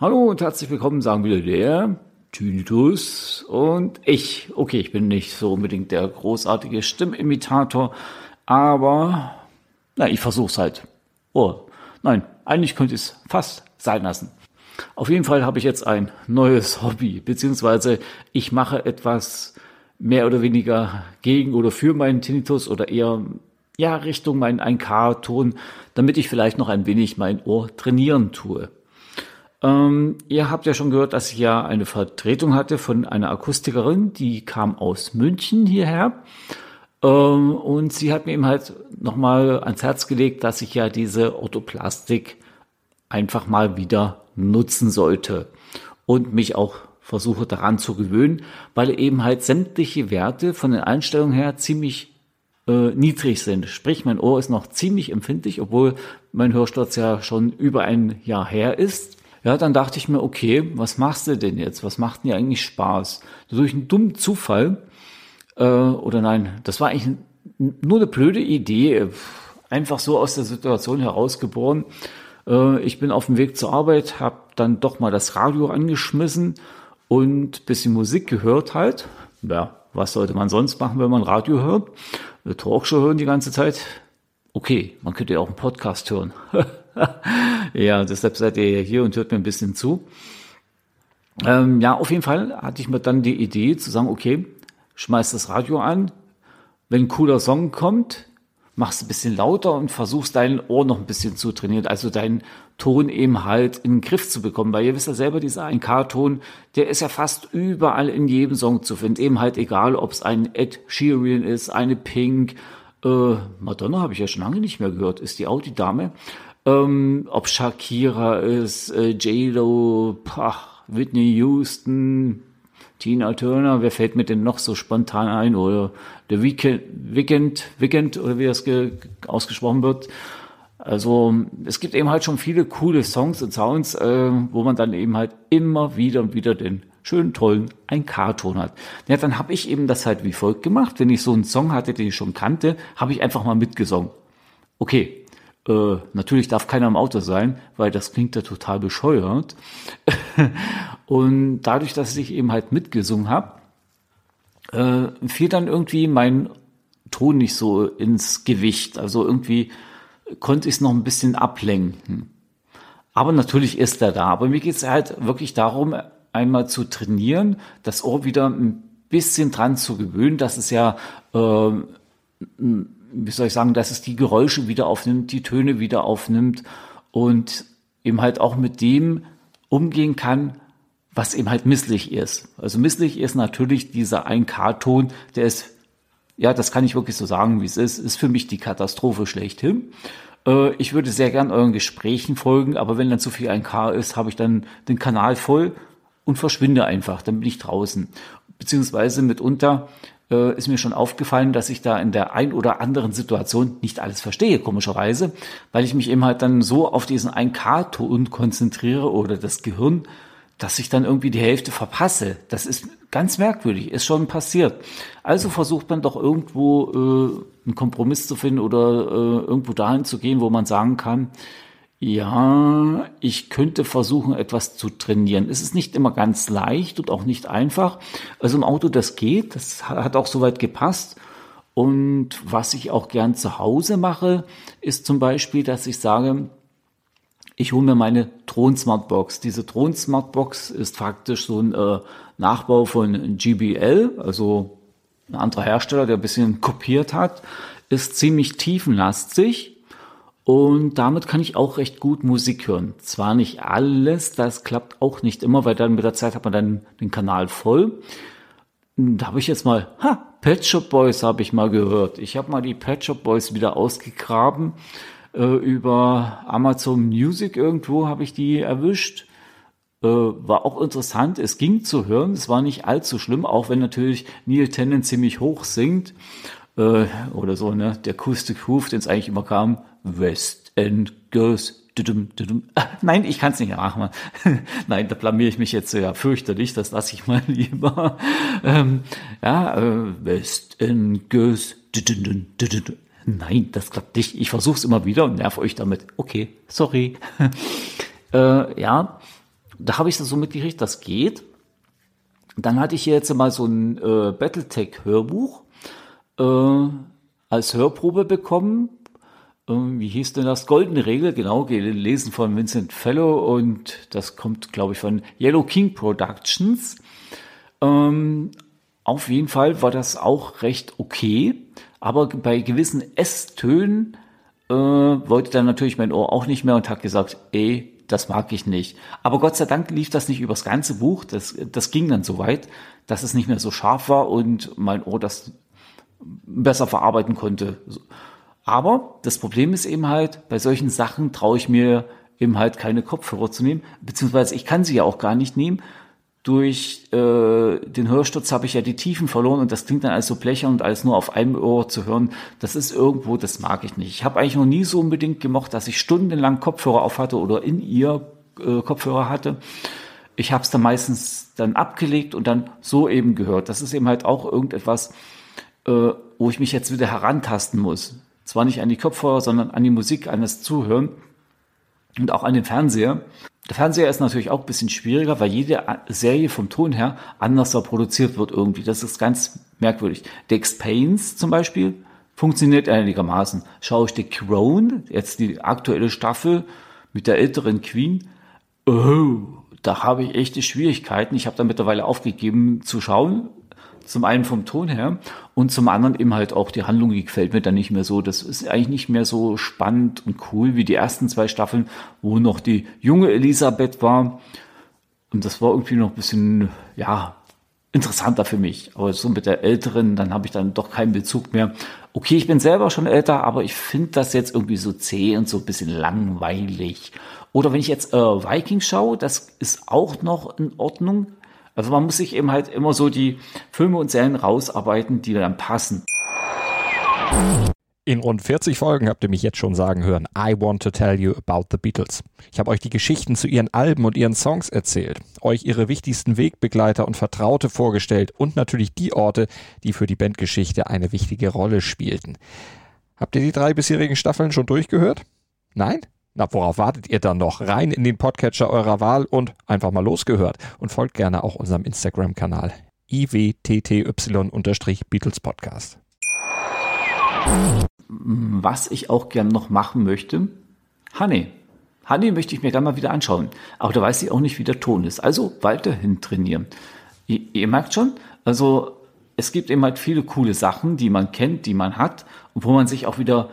Hallo und herzlich willkommen, sagen wieder der Tinnitus und ich. Okay, ich bin nicht so unbedingt der großartige Stimmimitator, aber na, ich versuch's halt. Oh, nein, eigentlich könnte ich es fast sein lassen. Auf jeden Fall habe ich jetzt ein neues Hobby, beziehungsweise ich mache etwas mehr oder weniger gegen oder für meinen Tinnitus oder eher ja Richtung meinen 1K-Ton, damit ich vielleicht noch ein wenig mein Ohr trainieren tue. Ähm, ihr habt ja schon gehört, dass ich ja eine Vertretung hatte von einer Akustikerin, die kam aus München hierher. Ähm, und sie hat mir eben halt nochmal ans Herz gelegt, dass ich ja diese Orthoplastik einfach mal wieder nutzen sollte und mich auch versuche daran zu gewöhnen, weil eben halt sämtliche Werte von den Einstellungen her ziemlich äh, niedrig sind. Sprich, mein Ohr ist noch ziemlich empfindlich, obwohl mein Hörsturz ja schon über ein Jahr her ist. Ja, dann dachte ich mir, okay, was machst du denn jetzt? Was macht dir eigentlich Spaß? Durch einen dummen Zufall, äh, oder nein, das war eigentlich nur eine blöde Idee, einfach so aus der Situation herausgeboren. Äh, ich bin auf dem Weg zur Arbeit, habe dann doch mal das Radio angeschmissen und bisschen Musik gehört halt. Ja, was sollte man sonst machen, wenn man Radio hört? Eine Talkshow hören die ganze Zeit. Okay, man könnte ja auch einen Podcast hören. ja, deshalb seid ihr hier und hört mir ein bisschen zu. Ähm, ja, auf jeden Fall hatte ich mir dann die Idee zu sagen, okay, schmeiß das Radio an. Wenn ein cooler Song kommt, machst ein bisschen lauter und versuchst dein Ohr noch ein bisschen zu trainieren, also deinen Ton eben halt in den Griff zu bekommen. Weil ihr wisst ja selber, dieser 1K-Ton, der ist ja fast überall in jedem Song zu finden. Eben halt egal, ob es ein Ed Sheeran ist, eine Pink, äh, Madonna habe ich ja schon lange nicht mehr gehört, ist die auch die Dame. Ähm, ob Shakira ist, äh, J-Lo, Whitney Houston, Tina Turner, wer fällt mir denn noch so spontan ein? Oder The Weekend, Weekend, Weekend oder wie das ausgesprochen wird. Also es gibt eben halt schon viele coole Songs und Sounds, äh, wo man dann eben halt immer wieder und wieder den schönen, tollen ein K-Ton hat. Ja, dann habe ich eben das halt wie folgt gemacht. Wenn ich so einen Song hatte, den ich schon kannte, habe ich einfach mal mitgesungen. Okay, äh, natürlich darf keiner im Auto sein, weil das klingt ja total bescheuert. und dadurch, dass ich eben halt mitgesungen habe, äh, fiel dann irgendwie mein Ton nicht so ins Gewicht. Also irgendwie konnte ich es noch ein bisschen ablenken. Aber natürlich ist er da. Aber mir geht es halt wirklich darum, einmal zu trainieren, das Ohr wieder ein bisschen dran zu gewöhnen, dass es ja äh, wie soll ich sagen, dass es die Geräusche wieder aufnimmt, die Töne wieder aufnimmt und eben halt auch mit dem umgehen kann, was eben halt misslich ist. Also misslich ist natürlich dieser 1K-Ton, der ist, ja, das kann ich wirklich so sagen, wie es ist, ist für mich die Katastrophe schlechthin. Äh, ich würde sehr gern euren Gesprächen folgen, aber wenn dann zu viel 1K ist, habe ich dann den Kanal voll und verschwinde einfach, dann bin ich draußen. Beziehungsweise mitunter äh, ist mir schon aufgefallen, dass ich da in der ein oder anderen Situation nicht alles verstehe, komischerweise, weil ich mich eben halt dann so auf diesen 1K-Ton konzentriere oder das Gehirn, dass ich dann irgendwie die Hälfte verpasse. Das ist ganz merkwürdig, ist schon passiert. Also versucht man doch irgendwo äh, einen Kompromiss zu finden oder äh, irgendwo dahin zu gehen, wo man sagen kann, ja, ich könnte versuchen, etwas zu trainieren. Es ist nicht immer ganz leicht und auch nicht einfach. Also im Auto, das geht, das hat auch soweit gepasst. Und was ich auch gern zu Hause mache, ist zum Beispiel, dass ich sage, ich hole mir meine Thron Smartbox. Diese Thron Smartbox ist faktisch so ein äh, Nachbau von GBL, also ein anderer Hersteller, der ein bisschen kopiert hat, ist ziemlich tiefenlastig und damit kann ich auch recht gut Musik hören. Zwar nicht alles, das klappt auch nicht immer, weil dann mit der Zeit hat man dann den Kanal voll. Da habe ich jetzt mal, ha, Pet Shop Boys habe ich mal gehört. Ich habe mal die Pet Shop Boys wieder ausgegraben. Äh, über Amazon Music irgendwo habe ich die erwischt. Äh, war auch interessant. Es ging zu hören. Es war nicht allzu schlimm, auch wenn natürlich Neil Tennant ziemlich hoch singt. Äh, oder so, ne? Der Acoustic Roof, den es eigentlich immer kam, West End goes Ah, nein, ich kann es nicht machen. nein, da blamier ich mich jetzt ja fürchterlich. Das lasse ich mal lieber. Ähm, ja, äh, West Goes. Nein, das klappt nicht. Ich versuche es immer wieder und nerv euch damit. Okay, sorry. äh, ja, da habe ich das so mitgekriegt, das geht. Dann hatte ich hier jetzt mal so ein äh, Battletech-Hörbuch äh, als Hörprobe bekommen. Äh, wie hieß denn das? Goldene Regel, genau, gelesen von Vincent Fellow und das kommt, glaube ich, von Yellow King Productions. Ähm, auf jeden Fall war das auch recht okay, aber bei gewissen S-Tönen äh, wollte dann natürlich mein Ohr auch nicht mehr und hat gesagt, ey, das mag ich nicht. Aber Gott sei Dank lief das nicht übers ganze Buch. Das, das ging dann so weit, dass es nicht mehr so scharf war und mein Ohr das besser verarbeiten konnte. Aber das Problem ist eben halt, bei solchen Sachen traue ich mir eben halt keine Kopfhörer zu nehmen, beziehungsweise ich kann sie ja auch gar nicht nehmen. Durch äh, den Hörsturz habe ich ja die Tiefen verloren und das klingt dann alles so blechern und alles nur auf einem Ohr zu hören. Das ist irgendwo, das mag ich nicht. Ich habe eigentlich noch nie so unbedingt gemocht, dass ich stundenlang Kopfhörer auf hatte oder in ihr äh, Kopfhörer hatte. Ich habe es dann meistens dann abgelegt und dann so eben gehört. Das ist eben halt auch irgendetwas, äh, wo ich mich jetzt wieder herantasten muss. Zwar nicht an die Kopfhörer, sondern an die Musik, an das Zuhören und auch an den Fernseher. Der Fernseher ist natürlich auch ein bisschen schwieriger, weil jede Serie vom Ton her anders produziert wird irgendwie. Das ist ganz merkwürdig. The Expanse zum Beispiel funktioniert einigermaßen. Schaue ich The Crown, jetzt die aktuelle Staffel mit der älteren Queen, oh, da habe ich echte Schwierigkeiten. Ich habe da mittlerweile aufgegeben zu schauen, zum einen vom Ton her und zum anderen eben halt auch die Handlung, die gefällt mir dann nicht mehr so. Das ist eigentlich nicht mehr so spannend und cool wie die ersten zwei Staffeln, wo noch die junge Elisabeth war. Und das war irgendwie noch ein bisschen, ja, interessanter für mich. Aber so mit der älteren, dann habe ich dann doch keinen Bezug mehr. Okay, ich bin selber schon älter, aber ich finde das jetzt irgendwie so zäh und so ein bisschen langweilig. Oder wenn ich jetzt äh, Vikings schaue, das ist auch noch in Ordnung. Also man muss sich eben halt immer so die Filme und Serien rausarbeiten, die dann passen. In rund 40 Folgen habt ihr mich jetzt schon sagen hören, I want to tell you about the Beatles. Ich habe euch die Geschichten zu ihren Alben und ihren Songs erzählt, euch ihre wichtigsten Wegbegleiter und Vertraute vorgestellt und natürlich die Orte, die für die Bandgeschichte eine wichtige Rolle spielten. Habt ihr die drei bisherigen Staffeln schon durchgehört? Nein? Na, worauf wartet ihr dann noch? Rein in den Podcatcher eurer Wahl und einfach mal losgehört. Und folgt gerne auch unserem Instagram-Kanal iwtty-Beatles Podcast. Was ich auch gern noch machen möchte, Honey. Honey möchte ich mir gerne mal wieder anschauen. Aber da weiß ich auch nicht, wie der Ton ist. Also weiterhin trainieren. Ihr, ihr merkt schon, also es gibt eben halt viele coole Sachen, die man kennt, die man hat und wo man sich auch wieder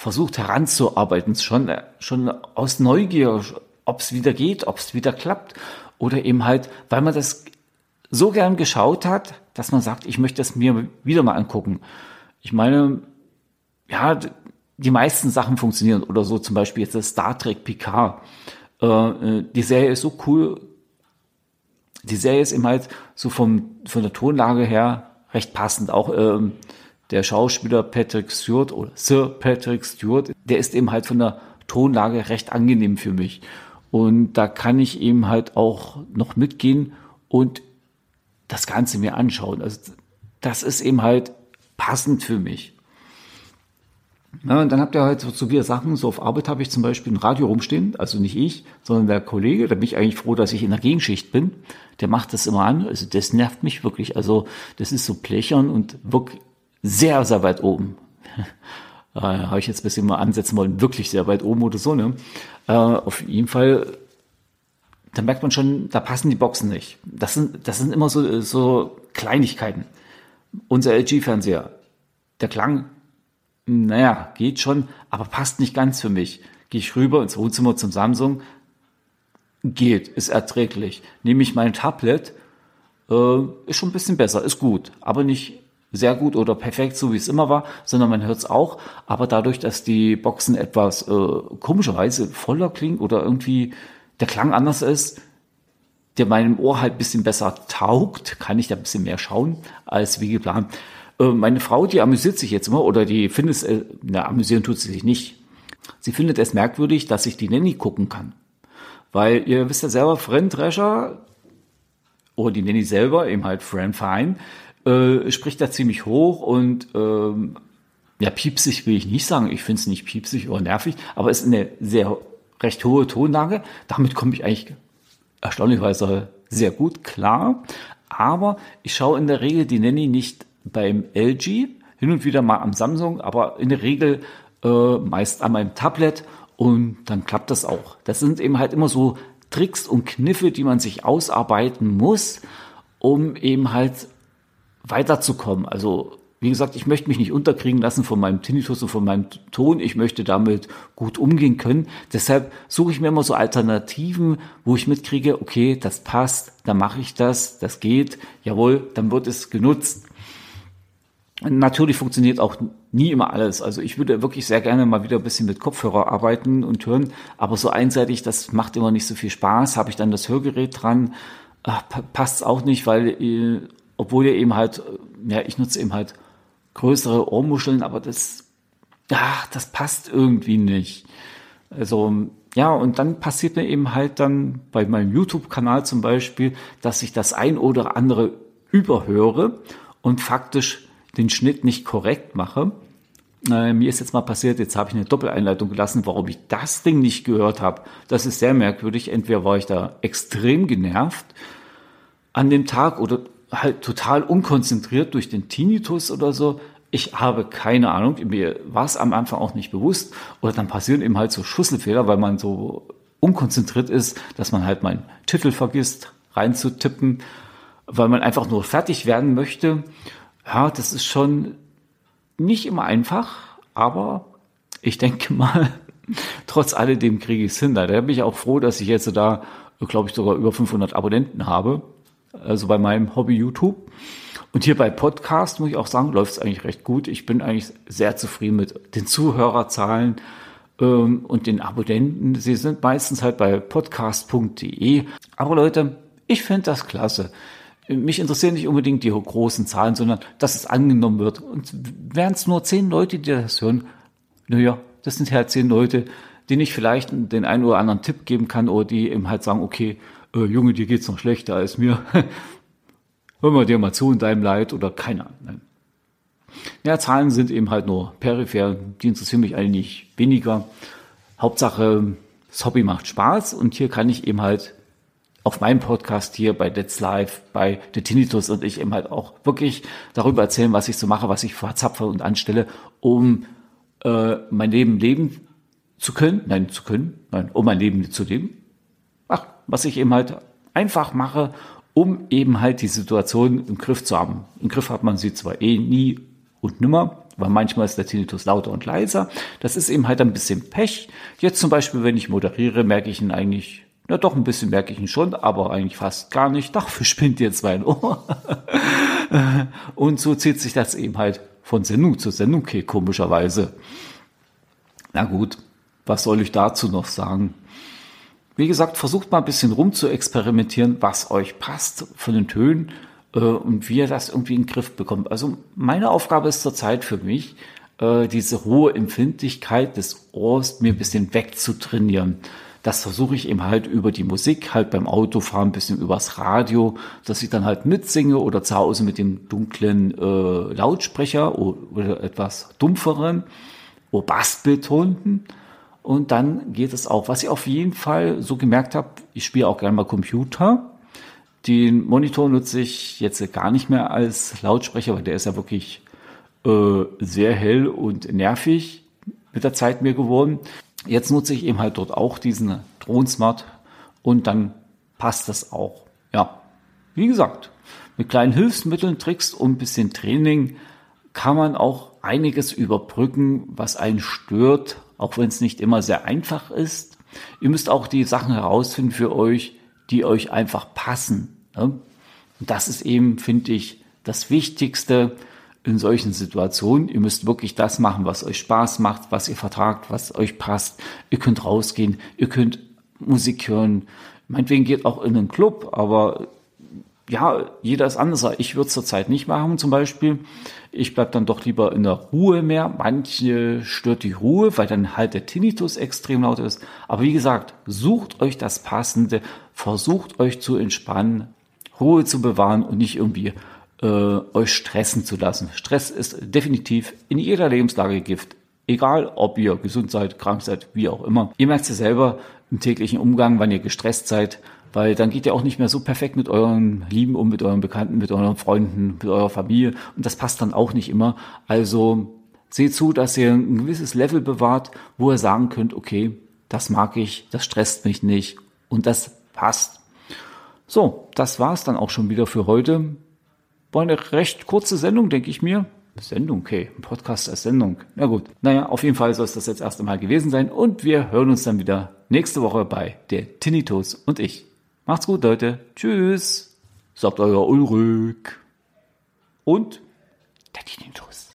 versucht heranzuarbeiten, schon, schon aus Neugier, ob es wieder geht, ob es wieder klappt oder eben halt, weil man das so gern geschaut hat, dass man sagt, ich möchte es mir wieder mal angucken. Ich meine, ja, die meisten Sachen funktionieren oder so zum Beispiel jetzt das Star Trek Picard. Äh, äh, die Serie ist so cool. Die Serie ist eben halt so vom, von der Tonlage her recht passend. Auch ähm, der Schauspieler Patrick Stewart oder Sir Patrick Stewart, der ist eben halt von der Tonlage recht angenehm für mich. Und da kann ich eben halt auch noch mitgehen und das Ganze mir anschauen. Also das ist eben halt passend für mich. Ja, und dann habt ihr halt so, so wieder Sachen, so auf Arbeit habe ich zum Beispiel ein Radio rumstehen, also nicht ich, sondern der Kollege, da bin ich eigentlich froh, dass ich in der Gegenschicht bin, der macht das immer an, also das nervt mich wirklich, also das ist so plechern und wirklich sehr, sehr weit oben. äh, Habe ich jetzt ein bisschen mal ansetzen wollen, wirklich sehr weit oben oder so, ne? Äh, auf jeden Fall, da merkt man schon, da passen die Boxen nicht. Das sind, das sind immer so, so Kleinigkeiten. Unser LG-Fernseher, der Klang, naja, geht schon, aber passt nicht ganz für mich. Gehe ich rüber ins Wohnzimmer zum Samsung, geht, ist erträglich. Nehme ich mein Tablet, äh, ist schon ein bisschen besser, ist gut, aber nicht sehr gut oder perfekt, so wie es immer war, sondern man hört es auch. Aber dadurch, dass die Boxen etwas äh, komischerweise voller klingen oder irgendwie der Klang anders ist, der meinem Ohr halt bisschen besser taugt, kann ich da ein bisschen mehr schauen als wie geplant. Äh, meine Frau, die amüsiert sich jetzt immer oder die findet es, äh, na, amüsieren tut sie sich nicht. Sie findet es merkwürdig, dass ich die Nanny gucken kann. Weil ihr wisst ja selber, Friend Drescher, oder die Nanny selber, eben halt Fran Fine, äh, spricht da ziemlich hoch und ähm, ja, piepsig will ich nicht sagen. Ich finde es nicht piepsig oder nervig, aber es ist eine sehr recht hohe Tonlage. Damit komme ich eigentlich erstaunlicherweise sehr gut klar. Aber ich schaue in der Regel die Nanny nicht beim LG, hin und wieder mal am Samsung, aber in der Regel äh, meist an meinem Tablet und dann klappt das auch. Das sind eben halt immer so Tricks und Kniffe, die man sich ausarbeiten muss, um eben halt weiterzukommen. Also wie gesagt, ich möchte mich nicht unterkriegen lassen von meinem Tinnitus und von meinem Ton. Ich möchte damit gut umgehen können. Deshalb suche ich mir immer so Alternativen, wo ich mitkriege, okay, das passt, dann mache ich das, das geht, jawohl, dann wird es genutzt. Natürlich funktioniert auch nie immer alles. Also ich würde wirklich sehr gerne mal wieder ein bisschen mit Kopfhörer arbeiten und hören, aber so einseitig, das macht immer nicht so viel Spaß. Habe ich dann das Hörgerät dran, passt auch nicht, weil äh, obwohl ihr eben halt, ja, ich nutze eben halt größere Ohrmuscheln, aber das, ach, das passt irgendwie nicht. Also, ja, und dann passiert mir eben halt dann bei meinem YouTube-Kanal zum Beispiel, dass ich das ein oder andere überhöre und faktisch den Schnitt nicht korrekt mache. Äh, mir ist jetzt mal passiert, jetzt habe ich eine Doppeleinleitung gelassen, warum ich das Ding nicht gehört habe. Das ist sehr merkwürdig. Entweder war ich da extrem genervt an dem Tag oder halt total unkonzentriert durch den Tinnitus oder so. Ich habe keine Ahnung, mir war es am Anfang auch nicht bewusst. Oder dann passieren eben halt so Schlüsselfehler, weil man so unkonzentriert ist, dass man halt meinen Titel vergisst, reinzutippen, weil man einfach nur fertig werden möchte. Ja, das ist schon nicht immer einfach, aber ich denke mal, trotz alledem kriege ich es hin. Da bin ich auch froh, dass ich jetzt da, glaube ich, sogar über 500 Abonnenten habe also bei meinem Hobby YouTube. Und hier bei Podcast muss ich auch sagen, läuft es eigentlich recht gut. Ich bin eigentlich sehr zufrieden mit den Zuhörerzahlen ähm, und den Abonnenten. Sie sind meistens halt bei podcast.de. Aber Leute, ich finde das klasse. Mich interessieren nicht unbedingt die großen Zahlen, sondern dass es angenommen wird. Und wären es nur zehn Leute, die das hören, naja, das sind halt zehn Leute, denen ich vielleicht den einen oder anderen Tipp geben kann oder die eben halt sagen, okay, äh, Junge, dir geht's noch schlechter als mir. Hör mal dir mal zu in deinem Leid oder keine Ahnung. Ja, Zahlen sind eben halt nur peripher, die interessieren mich eigentlich weniger. Hauptsache, das Hobby macht Spaß und hier kann ich eben halt auf meinem Podcast hier bei Dead's Live, bei The Tinnitus und ich eben halt auch wirklich darüber erzählen, was ich so mache, was ich verzapfe und anstelle, um äh, mein Leben leben zu können, nein, zu können, nein, um mein Leben zu leben, was ich eben halt einfach mache, um eben halt die Situation im Griff zu haben. Im Griff hat man sie zwar eh nie und nimmer, weil manchmal ist der Tinnitus lauter und leiser. Das ist eben halt ein bisschen Pech. Jetzt zum Beispiel, wenn ich moderiere, merke ich ihn eigentlich, na doch, ein bisschen merke ich ihn schon, aber eigentlich fast gar nicht. Dafür spinnt jetzt mein Ohr. und so zieht sich das eben halt von Sendung zu Sendung, okay, komischerweise. Na gut, was soll ich dazu noch sagen? Wie gesagt, versucht mal ein bisschen rum zu experimentieren, was euch passt von den Tönen äh, und wie ihr das irgendwie in den Griff bekommt. Also meine Aufgabe ist zurzeit für mich, äh, diese hohe Empfindlichkeit des Ohrs mir ein bisschen wegzutrainieren. Das versuche ich eben halt über die Musik, halt beim Autofahren ein bisschen übers Radio, dass ich dann halt mitsinge oder zu Hause mit dem dunklen äh, Lautsprecher oder, etwas dumpferen oder bassbetonten. Und dann geht es auch. Was ich auf jeden Fall so gemerkt habe, ich spiele auch gerne mal Computer. Den Monitor nutze ich jetzt gar nicht mehr als Lautsprecher, weil der ist ja wirklich äh, sehr hell und nervig mit der Zeit mir geworden. Jetzt nutze ich eben halt dort auch diesen Drone Smart und dann passt das auch. Ja, wie gesagt, mit kleinen Hilfsmitteln, Tricks und ein bisschen Training kann man auch einiges überbrücken, was einen stört auch wenn es nicht immer sehr einfach ist. Ihr müsst auch die Sachen herausfinden für euch, die euch einfach passen. Ne? Und das ist eben, finde ich, das Wichtigste in solchen Situationen. Ihr müsst wirklich das machen, was euch Spaß macht, was ihr vertragt, was euch passt. Ihr könnt rausgehen, ihr könnt Musik hören. Meinetwegen geht auch in einen Club, aber ja, jeder ist anders. Ich würde es zurzeit nicht machen zum Beispiel. Ich bleib dann doch lieber in der Ruhe mehr. Manche stört die Ruhe, weil dann halt der Tinnitus extrem laut ist. Aber wie gesagt, sucht euch das Passende, versucht euch zu entspannen, Ruhe zu bewahren und nicht irgendwie äh, euch stressen zu lassen. Stress ist definitiv in jeder Lebenslage Gift. Egal, ob ihr gesund seid, krank seid, wie auch immer. Ihr merkt es ja selber im täglichen Umgang, wann ihr gestresst seid, weil dann geht ihr auch nicht mehr so perfekt mit euren Lieben um, mit euren Bekannten, mit euren Freunden, mit eurer Familie und das passt dann auch nicht immer. Also seht zu, dass ihr ein gewisses Level bewahrt, wo ihr sagen könnt, okay, das mag ich, das stresst mich nicht und das passt. So, das war's dann auch schon wieder für heute. War eine recht kurze Sendung, denke ich mir. Sendung, okay, ein Podcast als Sendung. Na gut, naja, auf jeden Fall soll es das jetzt erst einmal gewesen sein und wir hören uns dann wieder nächste Woche bei der Tinnitus und ich. Macht's gut, Leute. Tschüss. Sagt euer Ulrich. Und der Tinnitus.